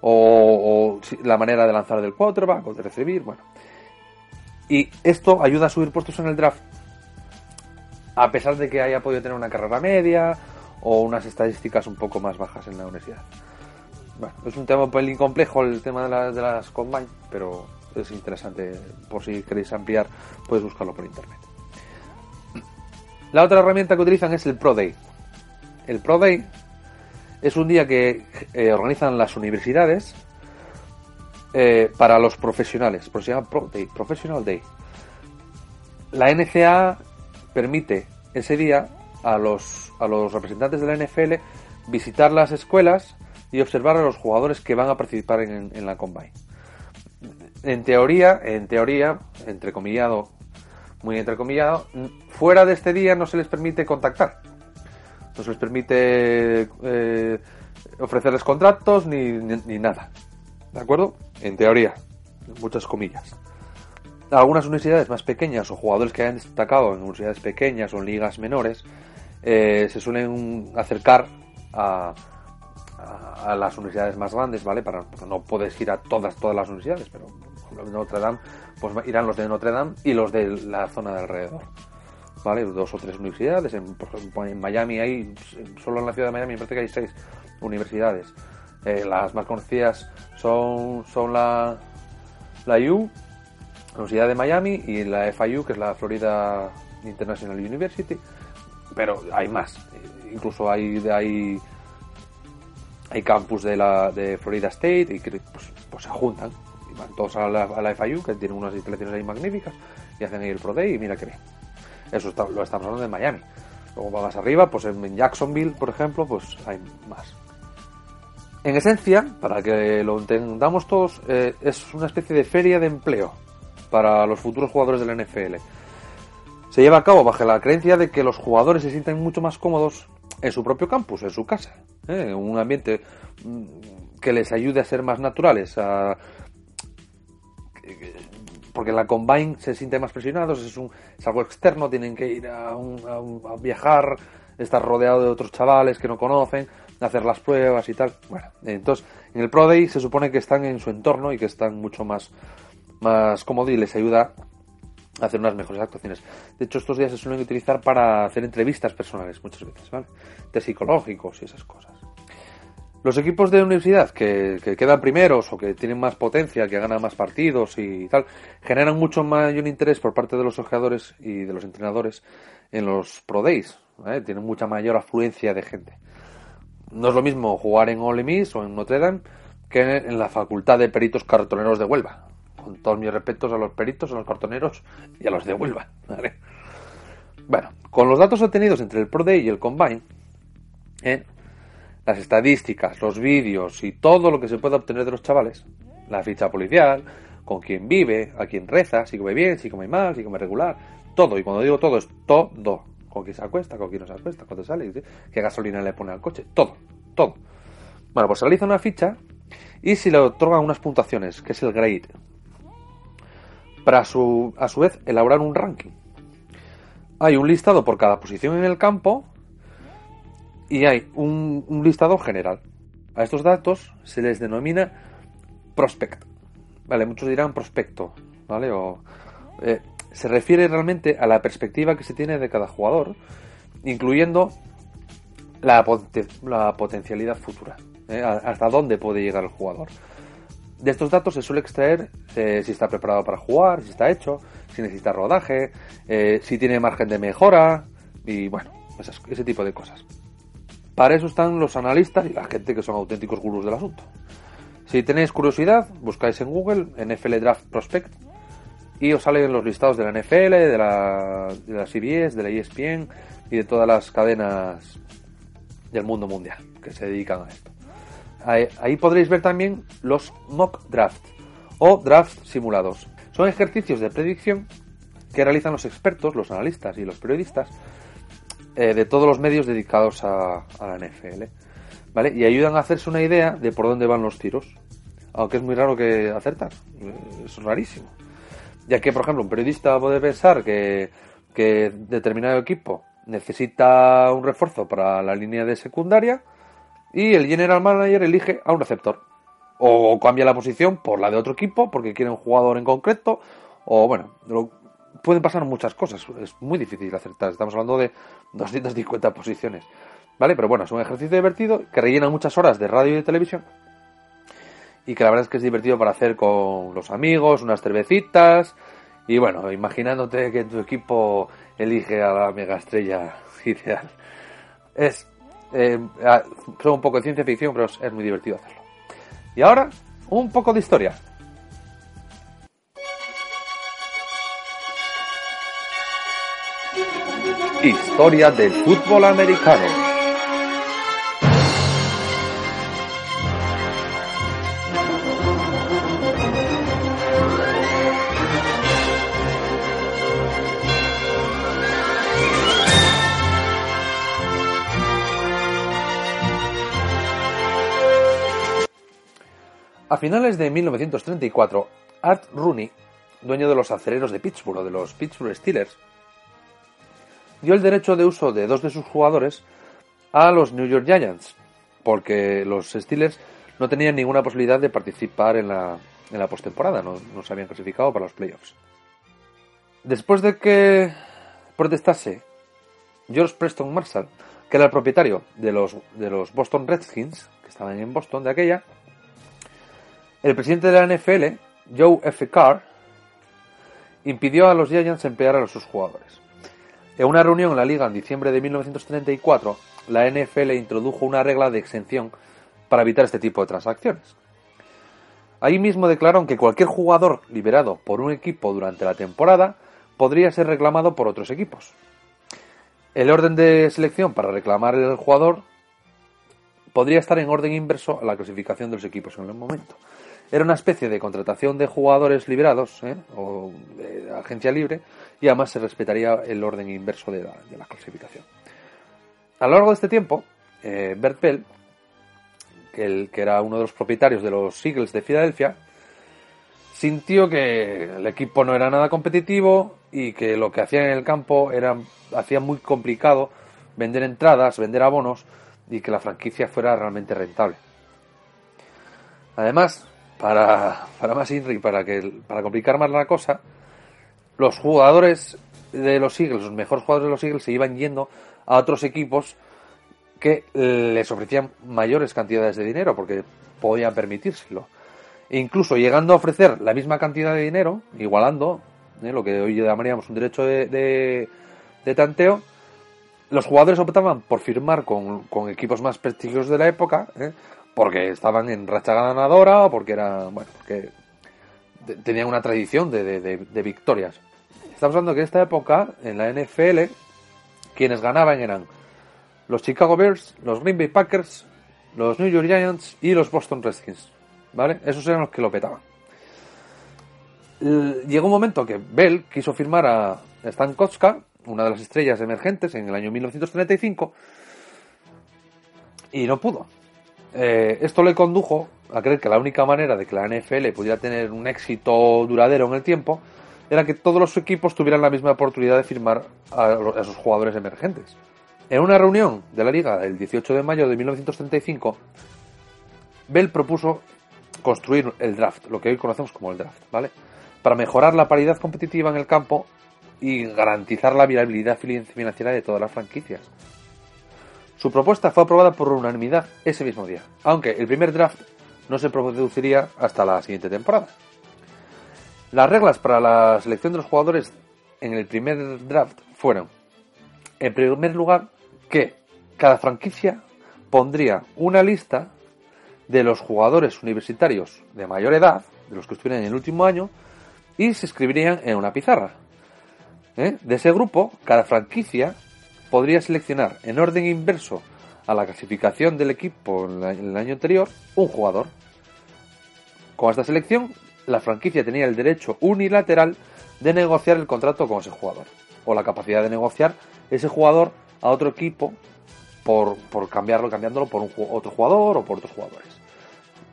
o, la manera de lanzar del quarterback o de recibir, bueno. Y esto ayuda a subir puestos en el draft a pesar de que haya podido tener una carrera media o unas estadísticas un poco más bajas en la universidad. Bueno, es un tema un pelín complejo el tema de, las Combine, pero es interesante. Por si queréis ampliar, puedes buscarlo por internet. La otra herramienta que utilizan es el Pro Day. El Pro Day es un día que eh, organizan las universidades eh, para los profesionales, se llama Pro Day, Professional Day. La NCA permite ese día a los, a los representantes de la NFL visitar las escuelas y observar a los jugadores que van a participar en, la Combine. En teoría, en teoría, entrecomillado, muy entrecomillado, fuera de este día no se les permite contactar. No se les permite eh, ofrecerles contratos ni, ni, nada. ¿De acuerdo? En teoría, muchas comillas. Algunas universidades más pequeñas o jugadores que hayan destacado en universidades pequeñas o en ligas menores eh, se suelen acercar a, a, las universidades más grandes, ¿vale? Para, no puedes ir a todas, todas las universidades, pero por Notre Dame, pues irán los de Notre Dame y los de la zona de alrededor. ¿Vale? Dos o tres universidades. En, ejemplo, Miami hay, solo en la ciudad de Miami me seis universidades. Eh, las más conocidas son, son la, la U, Universidad de Miami, y la FIU, que es la Florida International University. Pero hay más. Incluso hay, hay campus de la de Florida State y que pues, pues se juntan y van todos a la, a la, FIU que tiene unas instalaciones ahí magníficas y hacen ahí el Pro Day y mira que bien eso lo estamos hablando de Miami luego más arriba pues en Jacksonville por ejemplo pues hay más en esencia para que lo entendamos todos eh, es una especie de feria de empleo para los futuros jugadores de la NFL se lleva a cabo bajo la creencia de que los jugadores se sienten mucho más cómodos en su propio campus, en su casa, ¿eh? un ambiente mm, que les ayude a ser más naturales, a... porque la combine se sienten más presionados, es, un, es algo externo, tienen que ir a, a, viajar, estar rodeado de otros chavales que no conocen, hacer las pruebas y tal. Bueno, entonces en el Pro Day se supone que están en su entorno y que están mucho más, más cómodos y les ayuda hacer unas mejores actuaciones. De hecho, estos días se suelen utilizar para hacer entrevistas personales muchas veces, ¿vale? De psicológicos y esas cosas. Los equipos de universidad que, quedan primeros o que tienen más potencia, que ganan más partidos y tal, generan mucho mayor interés por parte de los ojeadores y de los entrenadores en los Pro Days. Tienen mucha mayor afluencia de gente. No es lo mismo jugar en Ole Miss o en Notre Dame que en la Facultad de Peritos Cartoneros de Huelva todos mis respetos a los peritos, a los cartoneros y a los de Huelva. Bueno, con los datos obtenidos entre el Pro y el Combine, ¿eh? las estadísticas, los vídeos y todo lo que se puede obtener de los chavales, la ficha policial, con quién vive, a quién reza, si come bien, si come mal, si come regular, todo. Y cuando digo todo, es todo. Con quién se acuesta, con quién no se acuesta, cuándo sale, qué gasolina le pone al coche, todo, todo. Bueno, pues se realiza una ficha y si le otorgan unas puntuaciones, que es el grade, para su, a su vez elaborar un ranking. Hay un listado por cada posición en el campo y hay un, listado general. A estos datos se les denomina prospect. Vale, muchos dirán prospecto, ¿vale? O, eh, se refiere realmente a la perspectiva que se tiene de cada jugador, incluyendo la, potencialidad futura, ¿eh? hasta dónde puede llegar el jugador. De estos datos se suele extraer eh, si está preparado para jugar, si está hecho, si necesita rodaje, eh, si tiene margen de mejora y bueno, ese tipo de cosas. Para eso están los analistas y la gente que son auténticos gurús del asunto. Si tenéis curiosidad, buscáis en Google NFL Draft Prospect y os salen los listados de la NFL, de la, de la CBS, de la ESPN y de todas las cadenas del mundo mundial que se dedican a esto. Ahí, podréis ver también los mock drafts o drafts simulados. Son ejercicios de predicción que realizan los expertos, los analistas y los periodistas eh, de todos los medios dedicados a, la NFL. ¿Vale? Y ayudan a hacerse una idea de por dónde van los tiros. Aunque es muy raro que acertar. Es rarísimo. Ya que, por ejemplo, un periodista puede pensar que, que determinado equipo necesita un refuerzo para la línea de secundaria y el general manager elige a un receptor. O cambia la posición por la de otro equipo porque quiere un jugador en concreto. O bueno, pueden pasar muchas cosas. Es muy difícil acertar. Estamos hablando de 250 posiciones. ¿Vale? Pero bueno, es un ejercicio divertido que rellena muchas horas de radio y de televisión. Y que la verdad es que es divertido para hacer con los amigos, unas cervecitas. Y bueno, imaginándote que tu equipo elige a la mega estrella ideal. Es eh, ah, son un poco de ciencia ficción, pero es muy divertido hacerlo. Y ahora, un poco de historia. Historia del fútbol americano. Finales de 1934, Art Rooney, dueño de los acereros de Pittsburgh o de los Pittsburgh Steelers, dio el derecho de uso de dos de sus jugadores a los New York Giants, porque los Steelers no tenían ninguna posibilidad de participar en la, en la postemporada, no, no se habían clasificado para los playoffs. Después de que protestase George Preston Marshall, que era el propietario de los, de los Boston Redskins, que estaban en Boston de aquella, el presidente de la NFL, Joe F. Carr, impidió a los Giants emplear a sus jugadores. En una reunión en la liga en diciembre de 1934, la NFL introdujo una regla de exención para evitar este tipo de transacciones. Ahí mismo declararon que cualquier jugador liberado por un equipo durante la temporada podría ser reclamado por otros equipos. El orden de selección para reclamar el jugador podría estar en orden inverso a la clasificación de los equipos en el momento. Era una especie de contratación de jugadores liberados ¿eh? o de agencia libre y además se respetaría el orden inverso de la, clasificación. A lo largo de este tiempo, eh, Bert Bell, el, que era uno de los propietarios de los Eagles de Filadelfia, sintió que el equipo no era nada competitivo y que lo que hacían en el campo era hacía muy complicado vender entradas, vender abonos y que la franquicia fuera realmente rentable. Además, para, para más Inri, para, que, para complicar más la cosa, los jugadores de los Eagles, los mejores jugadores de los Eagles, se iban yendo a otros equipos que les ofrecían mayores cantidades de dinero porque podían permitírselo. Incluso llegando a ofrecer la misma cantidad de dinero, igualando ¿eh? lo que hoy llamaríamos un derecho de, de, tanteo, los jugadores optaban por firmar con, con, equipos más prestigiosos de la época, ¿eh? Porque estaban en racha ganadora o porque era, bueno, porque tenían una tradición de, victorias. Estamos hablando que en esta época, en la NFL, quienes ganaban eran los Chicago Bears, los Green Bay Packers, los New York Giants y los Boston Redskins. ¿Vale? Esos eran los que lo petaban. Llegó un momento que Bell quiso firmar a Stan Kotska, una de las estrellas emergentes, en el año 1935, y no pudo. Eh, esto le condujo a creer que la única manera de que la NFL pudiera tener un éxito duradero en el tiempo era que todos los equipos tuvieran la misma oportunidad de firmar a, esos jugadores emergentes. En una reunión de la liga el 18 de mayo de 1935, Bell propuso construir el draft, lo que hoy conocemos como el draft, ¿vale? Para mejorar la paridad competitiva en el campo y garantizar la viabilidad financiera de todas las franquicias. Su propuesta fue aprobada por unanimidad ese mismo día, aunque el primer draft no se produciría hasta la siguiente temporada. Las reglas para la selección de los jugadores en el primer draft fueron, en primer lugar, que cada franquicia pondría una lista de los jugadores universitarios de mayor edad, de los que estuvieran en el último año, y se escribirían en una pizarra. ¿Eh? De ese grupo, cada franquicia podría seleccionar en orden inverso a la clasificación del equipo en, el año anterior un jugador. Con esta selección, la franquicia tenía el derecho unilateral de negociar el contrato con ese jugador, o la capacidad de negociar ese jugador a otro equipo por, cambiarlo, cambiándolo por un, otro jugador o por otros jugadores.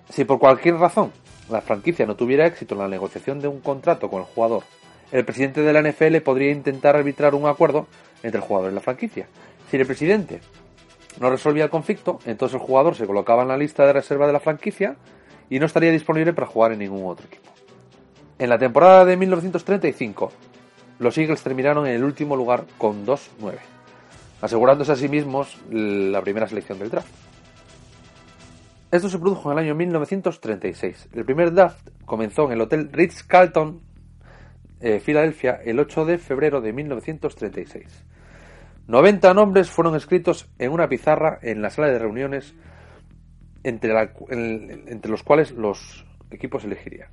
Si por cualquier razón la franquicia no tuviera éxito en la negociación de un contrato con el jugador, el presidente de la NFL podría intentar arbitrar un acuerdo entre el jugador y la franquicia. Si el presidente no resolvía el conflicto, entonces el jugador se colocaba en la lista de reserva de la franquicia y no estaría disponible para jugar en ningún otro equipo. En la temporada de 1935, los Eagles terminaron en el último lugar con 2-9, asegurándose a sí mismos la primera selección del draft. Esto se produjo en el año 1936. El primer draft comenzó en el Hotel Ritz-Carlton, eh, Filadelfia, el 8 de febrero de 1936. 90 nombres fueron escritos en una pizarra en la sala de reuniones entre, entre los cuales los equipos elegirían.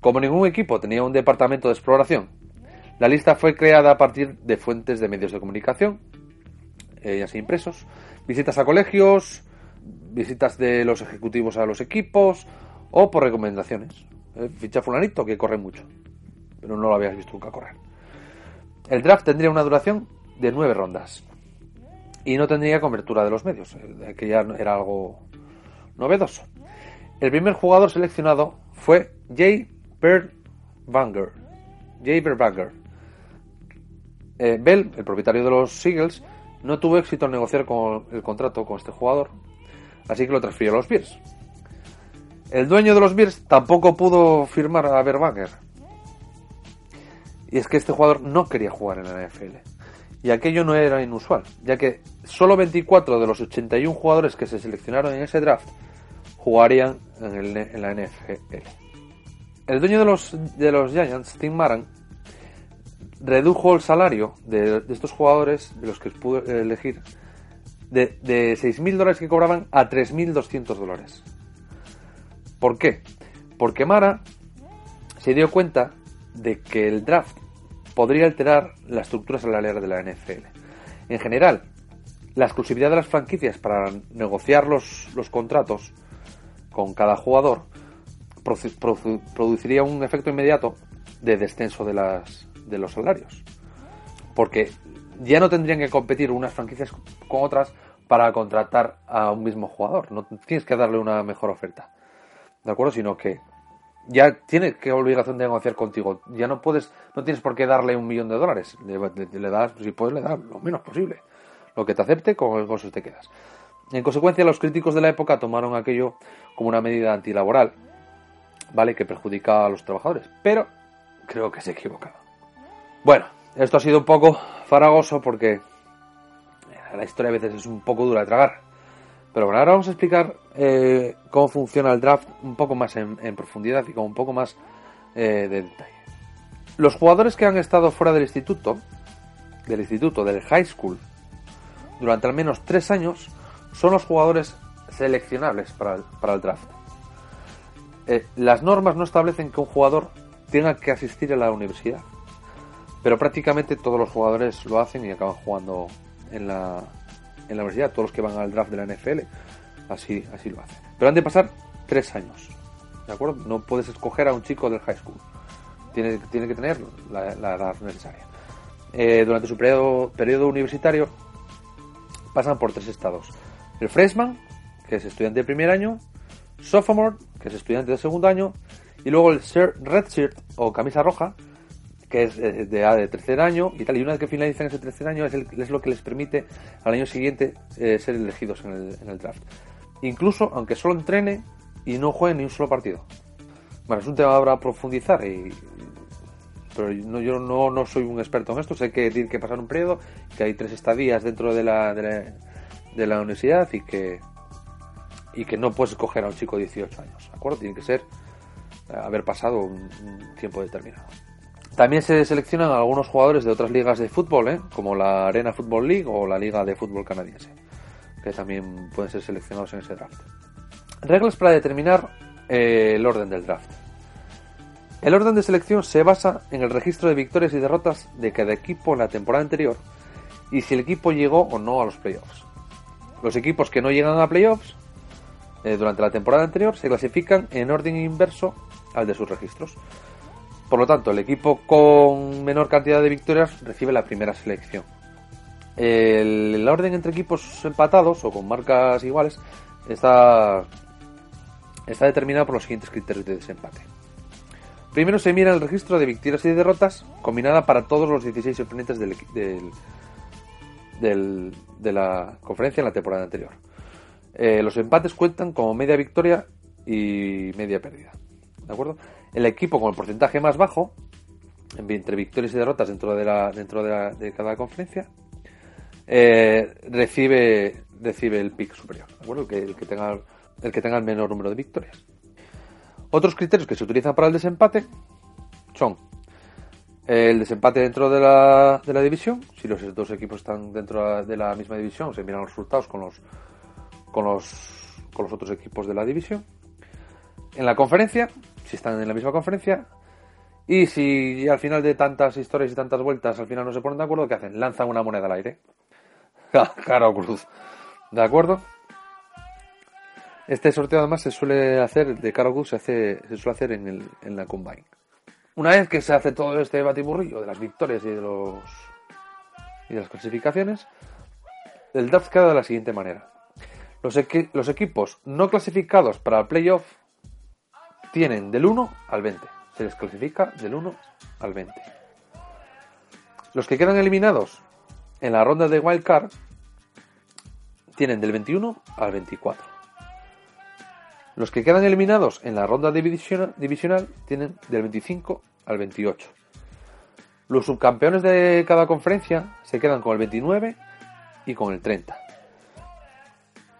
Como ningún equipo tenía un departamento de exploración, La lista fue creada a partir de fuentes de medios de comunicación, eh, sea impresos, visitas a colegios, visitas de los ejecutivos a los equipos o por recomendaciones. Eh, ficha fulanito que corre mucho, pero no lo habías visto nunca correr. El draft tendría una duración de nueve rondas y no tendría cobertura de los medios, eh, que ya era algo novedoso. El primer jugador seleccionado fue Jay Banger. Jay Banger. Eh, Bell, el propietario de los Seagulls, no tuvo éxito al negociar con el contrato con este jugador, así que lo transfirió a los Bears. El dueño de los Bears tampoco pudo firmar a Banger. Y es que este jugador no quería jugar en la NFL. Y aquello no era inusual, ya que solo 24 de los 81 jugadores que se seleccionaron en ese draft jugarían en, la NFL. El dueño de los, de los Giants, Tim Maran, redujo el salario de, estos jugadores, de los que pudo elegir, de, de 6.000 dólares que cobraban a 3.200 dólares. ¿Por qué? Porque Mara se dio cuenta de que el draft podría alterar la estructura salarial de la NFL. En general, la exclusividad de las franquicias para negociar los, los contratos con cada jugador produciría un efecto inmediato de descenso de, las, de los salarios. Porque ya no tendrían que competir unas franquicias con otras para contratar a un mismo jugador. No tienes que darle una mejor oferta. ¿De acuerdo? Sino que ya tiene que obligación de negociar contigo. Ya no puedes, no tienes por qué darle un millón de dólares. Le, das, si puedes, le das lo menos posible. Lo que te acepte, con eso te quedas. En consecuencia, los críticos de la época tomaron aquello como una medida antilaboral, ¿vale? Que perjudica a los trabajadores. Pero creo que se equivocado. Bueno, esto ha sido un poco faragoso porque la historia a veces es un poco dura de tragar. Pero bueno, ahora vamos a explicar eh, cómo funciona el draft un poco más en, profundidad y con un poco más eh, de detalle. Los jugadores que han estado fuera del instituto, del instituto, del high school, durante al menos tres años, son los jugadores seleccionables para el, draft. Eh, las normas no establecen que un jugador tenga que asistir a la universidad, pero prácticamente todos los jugadores lo hacen y acaban jugando en la, en la universidad, todos los que van al draft de la NFL, así, así lo hacen. Pero han de pasar tres años, ¿de acuerdo? No puedes escoger a un chico del high school, tiene, tiene que tener la, edad necesaria. Eh, durante su periodo, periodo universitario pasan por tres estados. El freshman, que es estudiante de primer año, sophomore, que es estudiante de segundo año, y luego el red shirt o camisa roja, que es eh, de, de tercer año y tal. Y una vez que finalizan ese tercer año es, lo que les permite al año siguiente eh, ser elegidos en el, draft. Incluso aunque solo entrene y no juegue ni un solo partido. Bueno, es un tema para profundizar pero yo no, no, soy un experto en esto, sé que tiene que pasar un periodo, que hay tres estadías dentro de la, de la, universidad y que, y que no puedes escoger a un chico de 18 años, ¿de acuerdo? Tiene que ser eh, haber pasado un tiempo determinado. También se seleccionan algunos jugadores de otras ligas de fútbol, ¿eh? como la Arena Football League o la Liga de Fútbol Canadiense, que también pueden ser seleccionados en ese draft. Reglas para determinar eh, el orden del draft. El orden de selección se basa en el registro de victorias y derrotas de cada equipo en la temporada anterior y si el equipo llegó o no a los playoffs. Los equipos que no llegan a playoffs eh, durante la temporada anterior se clasifican en orden inverso al de sus registros. Por lo tanto, el equipo con menor cantidad de victorias recibe la primera selección. El, orden entre equipos empatados o con marcas iguales está, está determinado por los siguientes criterios de desempate. Primero se mira el registro de victorias y derrotas combinada para todos los 16 oponentes del, del, de la conferencia en la temporada anterior. Eh, los empates cuentan como media victoria y media pérdida. ¿De acuerdo? El equipo con el porcentaje más bajo, entre victorias y derrotas dentro de, la, dentro de, cada conferencia, eh, recibe, recibe el pick superior, El que, el, que tenga, el que tenga el menor número de victorias. Otros criterios que se utilizan para el desempate son el desempate dentro de la, de la división, si los dos equipos están dentro de la misma división, se miran los resultados con los, con los, con los otros equipos de la división. En la conferencia, si están en la misma conferencia, Y si al final de tantas historias y tantas vueltas al final no se ponen de acuerdo, ¿qué hacen? Lanzan una moneda al aire. Caro cruz. ¿De acuerdo? Este sorteo además se suele hacer, de Caro Cruz se, hace, se suele hacer en, el, en la Combine. Una vez que se hace todo este batiburrillo de las victorias y de los y de las clasificaciones, el draft queda de la siguiente manera. Los, los equipos no clasificados para el playoff tienen del 1 al 20. Se les clasifica del 1 al 20. Los que quedan eliminados en la ronda de wild card tienen del 21 al 24. Los que quedan eliminados en la ronda divisional, divisional tienen del 25 al 28. Los subcampeones de cada conferencia se quedan con el 29 y con el 30.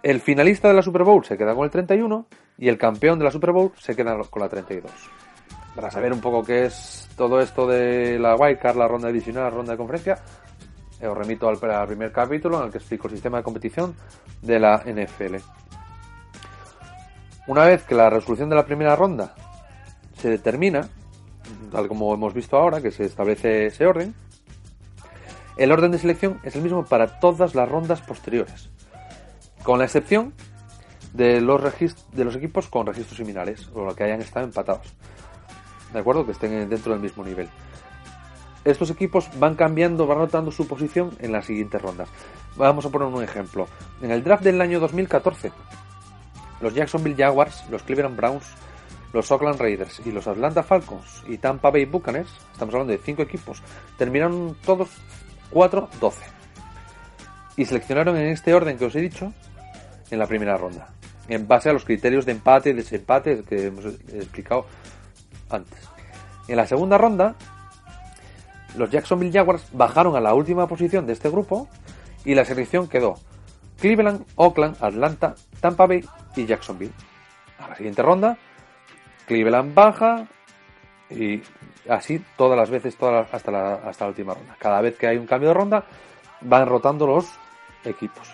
El finalista de la Super Bowl se queda con el 31 y el campeón de la Super Bowl se queda con la 32. Para saber un poco qué es todo esto de la wildcard, la ronda divisional, la ronda de conferencia, os remito al, primer capítulo en el que explico el sistema de competición de la NFL. Una vez que la resolución de la primera ronda se determina, tal como hemos visto ahora, que se establece ese orden, el orden de selección es el mismo para todas las rondas posteriores, con la excepción de los, de los equipos con registros similares o los que hayan estado empatados. ¿De acuerdo? Que estén dentro del mismo nivel. Estos equipos van cambiando, van rotando su posición en las siguientes rondas. Vamos a poner un ejemplo. En el draft del año 2014, los Jacksonville Jaguars, los Cleveland Browns, los Oakland Raiders y los Atlanta Falcons y Tampa Bay Buccaneers, estamos hablando de cinco equipos, terminaron todos 4-12. Y seleccionaron en este orden que os he dicho en la primera ronda, en base a los criterios de empate y desempate que hemos explicado antes. En la segunda ronda, los Jacksonville Jaguars bajaron a la última posición de este grupo y la selección quedó Cleveland, Oakland, Atlanta, Tampa Bay y Jacksonville. A la siguiente ronda, Cleveland baja y así todas las veces hasta, la, hasta la última ronda. Cada vez que hay un cambio de ronda, van rotando los equipos.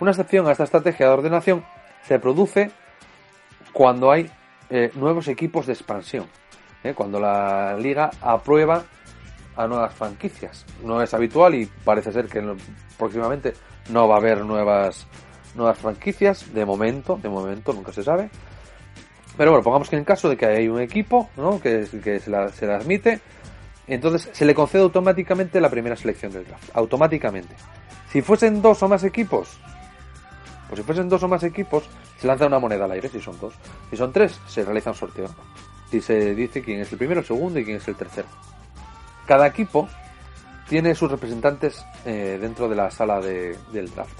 Una excepción a esta estrategia de ordenación se produce cuando hay eh, nuevos equipos de expansión. ¿eh? Cuando la liga aprueba a nuevas franquicias. No es habitual y parece ser que próximamente no va a haber nuevas, nuevas franquicias. De momento, de momento nunca se sabe. Pero bueno, pongamos que en caso de que hay un equipo ¿no? que, se, la, se la admite, entonces se le concede automáticamente la primera selección del draft. Automáticamente. Si fuesen dos o más equipos, pues si fuesen dos o más equipos, se lanza una moneda al aire si son dos. Si son tres, se realiza un sorteo. Y se dice quién es el primero, el segundo y quién es el tercero. Cada equipo tiene sus representantes eh, dentro de la sala de, del draft.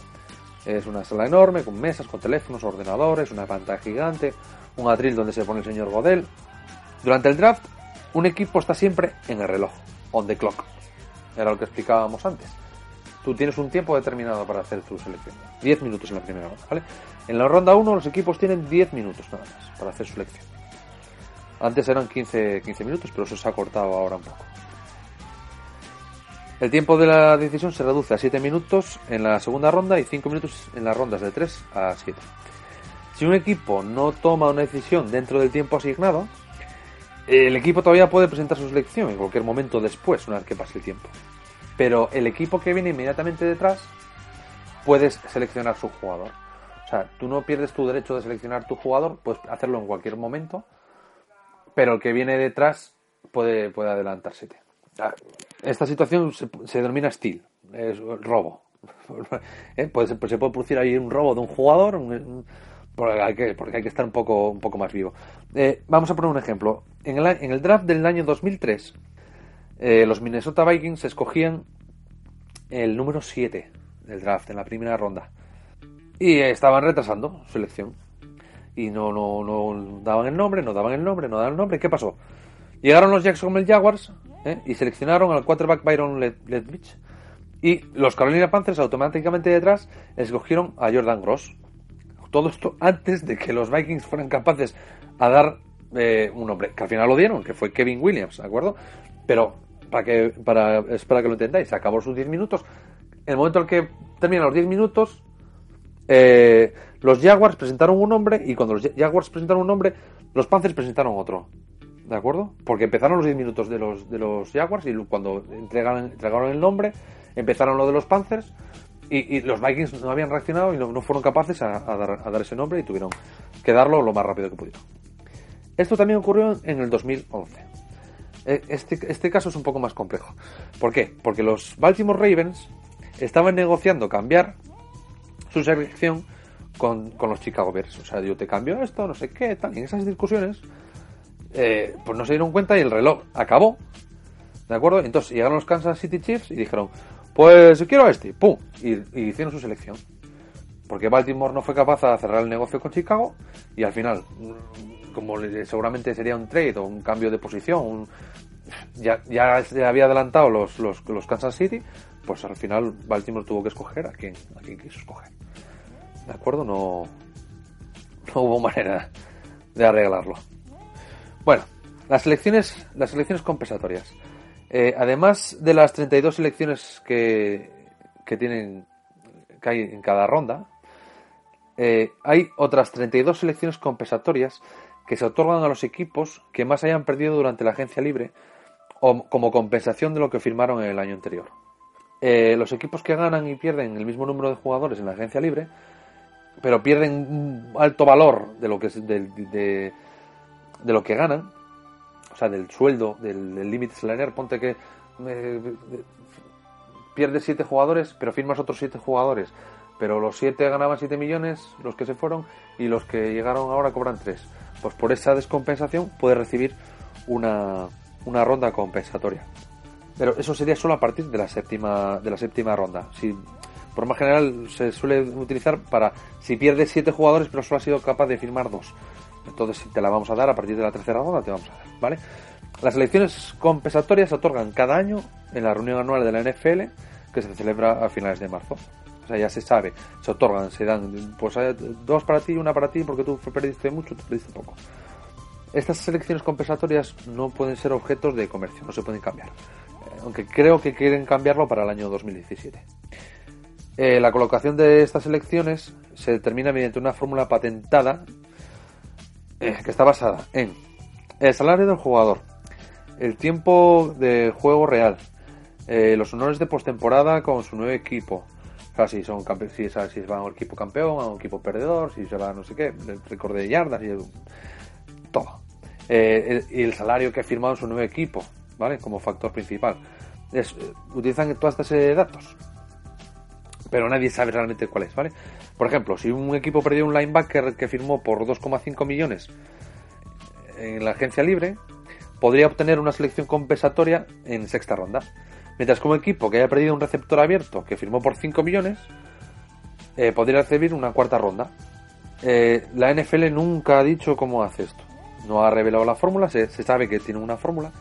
Es una sala enorme, con mesas, con teléfonos, ordenadores, una pantalla gigante, un atril donde se pone el señor Godel. Durante el draft, un equipo está siempre en el reloj, on the clock. Era lo que explicábamos antes. Tú tienes un tiempo determinado para hacer tu selección. 10 minutos en la primera ronda, ¿vale? En la ronda 1 los equipos tienen 10 minutos nada más para hacer su selección. Antes eran 15, 15 minutos, pero eso se ha cortado ahora un poco. El tiempo de la decisión se reduce a 7 minutos en la segunda ronda y 5 minutos en las rondas de 3 a 7. Si un equipo no toma una decisión dentro del tiempo asignado, el equipo todavía puede presentar su selección en cualquier momento después, una vez que pase el tiempo. Pero el equipo que viene inmediatamente detrás puedes seleccionar su jugador. O sea, tú no pierdes tu derecho de seleccionar tu jugador, puedes hacerlo en cualquier momento, pero el que viene detrás puede, puede adelantársete. Esta situación se, denomina steal, es robo. ¿Eh? Se puede producir ahí un robo de un jugador, porque, hay que, porque hay que estar un poco, un poco más vivo. Eh, vamos a poner un ejemplo. En el, en el draft del año 2003, eh, los Minnesota Vikings escogían el número 7 del draft en la primera ronda. Y estaban retrasando su elección. Y no, no, no daban el nombre, no daban el nombre, no daban el nombre. ¿Qué pasó? Llegaron los Jacksonville Jaguars ¿eh? y seleccionaron al quarterback Byron Leftwich. Y los Carolina Panthers automáticamente detrás escogieron a Jordan Gross. Todo esto antes de que los Vikings fueran capaces a dar eh, un nombre, que al final lo dieron, que fue Kevin Williams, ¿de acuerdo? Pero para que, para, es que lo entendáis, acabó sus 10 minutos. En el momento en que terminan los 10 minutos, eh, los Jaguars presentaron un nombre y cuando los Jaguars presentaron un nombre, los Panthers presentaron otro. ¿De acuerdo? Porque empezaron los 10 minutos de los, de los Jaguars y cuando entregaron, entregaron el nombre, empezaron lo de los Panthers y, los Vikings no habían reaccionado y no, fueron capaces a, dar, a, dar, ese nombre y tuvieron que darlo lo más rápido que pudieron. Esto también ocurrió en el 2011. E, este, este caso es un poco más complejo. ¿Por qué? Porque los Baltimore Ravens estaban negociando cambiar su selección con, los Chicago Bears. O sea, yo te cambio esto, no sé qué, tal. Y en esas discusiones, eh, pues no se dieron cuenta y el reloj acabó. ¿De acuerdo? Entonces llegaron los Kansas City Chiefs y dijeron, pues quiero a este, ¡pum! Y, y, hicieron su selección. Porque Baltimore no fue capaz de cerrar el negocio con Chicago y al final, como seguramente sería un trade o un cambio de posición, ya, ya se había adelantado los, los, los Kansas City, pues al final Baltimore tuvo que escoger a quién, a quién quiso escoger. ¿De acuerdo? No, no hubo manera de arreglarlo. Bueno, las elecciones, las elecciones compensatorias. Eh, además de las 32 selecciones que, que tienen que hay en cada ronda, eh, hay otras 32 selecciones compensatorias que se otorgan a los equipos que más hayan perdido durante la agencia libre o como compensación de lo que firmaron en el año anterior. Eh, los equipos que ganan y pierden el mismo número de jugadores en la agencia libre, pero pierden un alto valor de lo que de, de, lo que ganan, o sea, del sueldo, del límite salarial, ponte que eh, pierdes 7 jugadores, pero firmas otros 7 jugadores, pero los 7 ganaban 7 millones, los que se fueron, y los que llegaron ahora cobran 3. Pues por esa descompensación puedes recibir una, una ronda compensatoria. Pero eso sería solo a partir de la séptima, de la séptima ronda. Si, por más general se suele utilizar para si pierdes siete jugadores pero solo has sido capaz de firmar dos. Entonces te la vamos a dar a partir de la tercera ronda, te vamos a dar, ¿vale? Las elecciones compensatorias se otorgan cada año en la reunión anual de la NFL que se celebra a finales de marzo. O sea, ya se sabe, se otorgan, se dan pues eh, dos para ti y una para ti porque tú perdiste mucho, tú perdiste poco. Estas selecciones compensatorias no pueden ser objetos de comercio, no se pueden cambiar aunque creo que quieren cambiarlo para el año 2017. Eh, la colocación de estas elecciones se determina mediante una fórmula patentada eh, que está basada en el salario del jugador, el tiempo de juego real, eh, los honores de postemporada con su nuevo equipo, si, son si, si va a un equipo campeón, a un equipo perdedor, si se va a no sé qué, el récord de yardas y todo. y el salario que ha firmado en su nuevo equipo, ¿vale? Como factor principal. Eh, utilizan todas estas de datos, pero nadie sabe realmente cuál es, ¿vale? Por ejemplo, si un equipo perdió un linebacker que firmó por 2,5 millones en la agencia libre, podría obtener una selección compensatoria en sexta ronda. Mientras que un equipo que haya perdido un receptor abierto que firmó por 5 millones, eh, podría recibir una cuarta ronda. Eh, la NFL nunca ha dicho cómo hace esto. No ha revelado la fórmula, se sabe que tiene una fórmula,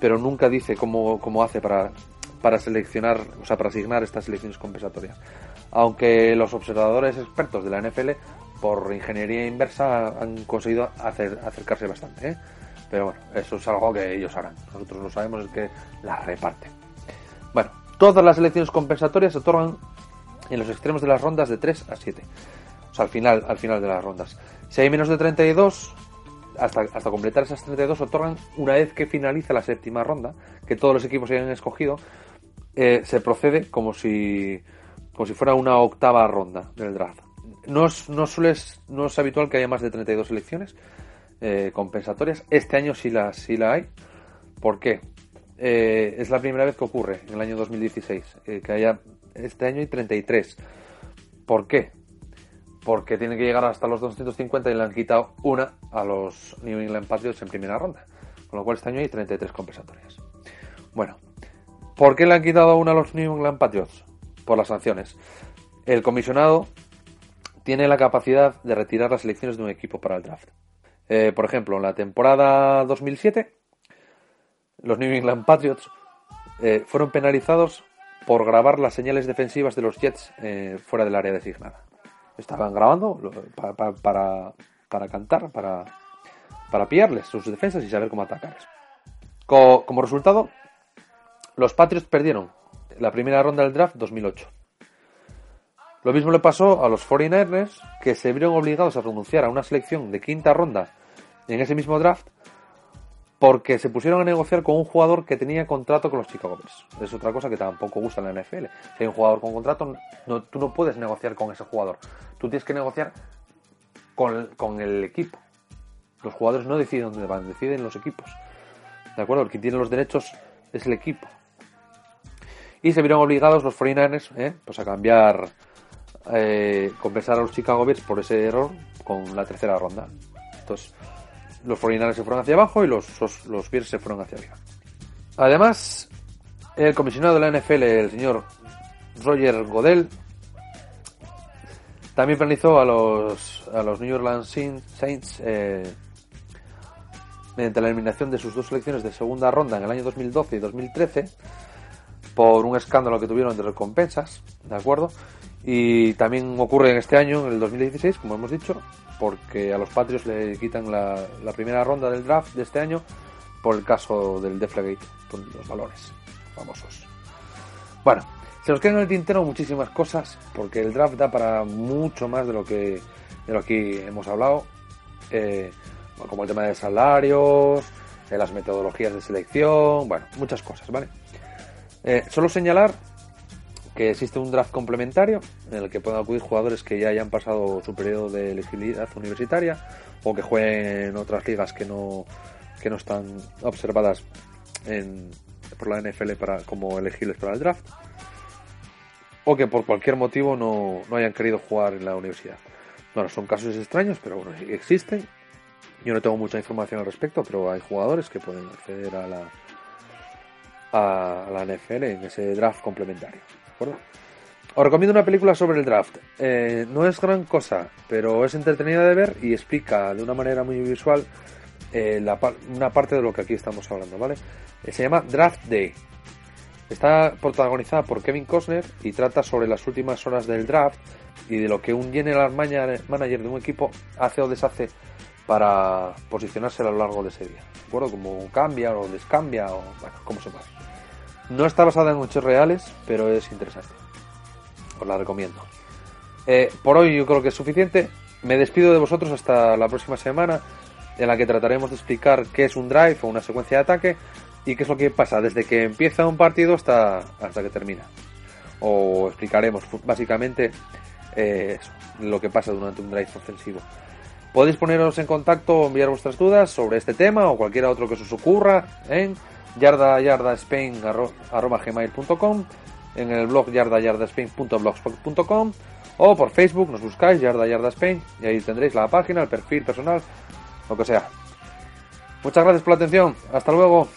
pero nunca dice cómo, cómo hace para, para seleccionar, o sea, para asignar estas selecciones compensatorias. Aunque los observadores expertos de la NFL, por ingeniería inversa, han conseguido hacer, acercarse bastante. ¿eh? Pero bueno, eso es algo que ellos harán. Nosotros lo sabemos, es que la reparten. Bueno, todas las selecciones compensatorias se otorgan en los extremos de las rondas de 3 a 7. O sea, al final, al final de las rondas. Si hay menos de 32, hasta, hasta completar esas 32 otorgan una vez que finaliza la séptima ronda, que todos los equipos hayan escogido, eh, se procede como si, como si fuera una octava ronda del draft. No es, no, suele, no es habitual que haya más de 32 selecciones eh, compensatorias. Este año sí la, sí la hay. ¿Por qué? Eh, es la primera vez que ocurre en el año 2016 que haya este año hay 33. ¿Por qué? porque tiene que llegar hasta los 250 y le han quitado una a los New England Patriots en primera ronda. Con lo cual este año hay 33 compensatorias. Bueno, ¿por qué le han quitado una a los New England Patriots? Por las sanciones. El comisionado tiene la capacidad de retirar las elecciones de un equipo para el draft. Eh, por ejemplo, en la temporada 2007, los New England Patriots eh, fueron penalizados por grabar las señales defensivas de los Jets eh, fuera del área designada estaban grabando para, para, cantar, para, para pillarles sus defensas y saber cómo atacarles. Como, como resultado, los Patriots perdieron la primera ronda del draft 2008. Lo mismo le pasó a los 49ers, que se vieron obligados a renunciar a una selección de quinta ronda en ese mismo draft porque se pusieron a negociar con un jugador que tenía contrato con los Chicago Bears. Es otra cosa que tampoco gusta en la NFL. Si hay un jugador con contrato, tú no puedes negociar con ese jugador. Tú tienes que negociar con, con el equipo. Los jugadores no deciden dónde van, deciden los equipos. ¿De acuerdo? El que tiene los derechos es el equipo. Y se vieron obligados los 49ers ¿eh? pues a cambiar, eh, compensar a los Chicago Bears por ese error con la tercera ronda. Entonces, los 49ers se fueron hacia abajo y los, los, Bears se fueron hacia arriba. Además, el comisionado de la NFL, el señor Roger Godel, también penalizó a los, a los New Orleans Saints eh, mediante la eliminación de sus dos selecciones de segunda ronda en el año 2012 y 2013 por un escándalo que tuvieron de recompensas, ¿de acuerdo? Y también ocurre en este año, en el 2016, como hemos dicho, porque a los Patriots le quitan la, primera ronda del draft de este año por el caso del Deflagate, con los valores famosos. Bueno, se nos quedan en el tintero muchísimas cosas, porque el draft da para mucho más de lo que, de lo que hemos hablado, eh, como el tema de salarios, de las metodologías de selección, bueno, muchas cosas, ¿vale? Eh, solo señalar que existe un draft complementario en el que pueden acudir jugadores que ya hayan pasado su periodo de elegibilidad universitaria o que jueguen en otras ligas que no, que no están observadas por la NFL para, como elegibles para el draft o que por cualquier motivo no, no hayan querido jugar en la universidad. Bueno, son casos extraños, pero bueno, existen. Yo no tengo mucha información al respecto, pero hay jugadores que pueden acceder a la, a la NFL en ese draft complementario. Os recomiendo una película sobre el draft. Eh, no es gran cosa, pero es entretenida de ver y explica de una manera muy visual eh, una parte de lo que aquí estamos hablando, ¿vale? Eh, se llama Draft Day. Está protagonizada por Kevin Costner y trata sobre las últimas horas del draft y de lo que un general manager de un equipo hace o deshace para posicionarse a lo largo de ese día. ¿De acuerdo? Como cambia o descambia o bueno, como se pasa. No está basada en hechos reales, pero es interesante. Os la recomiendo. Eh, por hoy yo creo que es suficiente. Me despido de vosotros hasta la próxima semana, en la que trataremos de explicar qué es un drive o una secuencia de ataque y qué es lo que pasa desde que empieza un partido hasta, hasta que termina. O explicaremos básicamente eh, lo que pasa durante un drive ofensivo. Podéis poneros en contacto o enviar vuestras dudas sobre este tema o cualquier otro que os ocurra en yarda yarda spain gmail.com en el blog yarda yarda o por Facebook nos buscáis yarda yarda spain y ahí tendréis la página, el perfil personal, lo que sea. Muchas gracias por la atención. Hasta luego.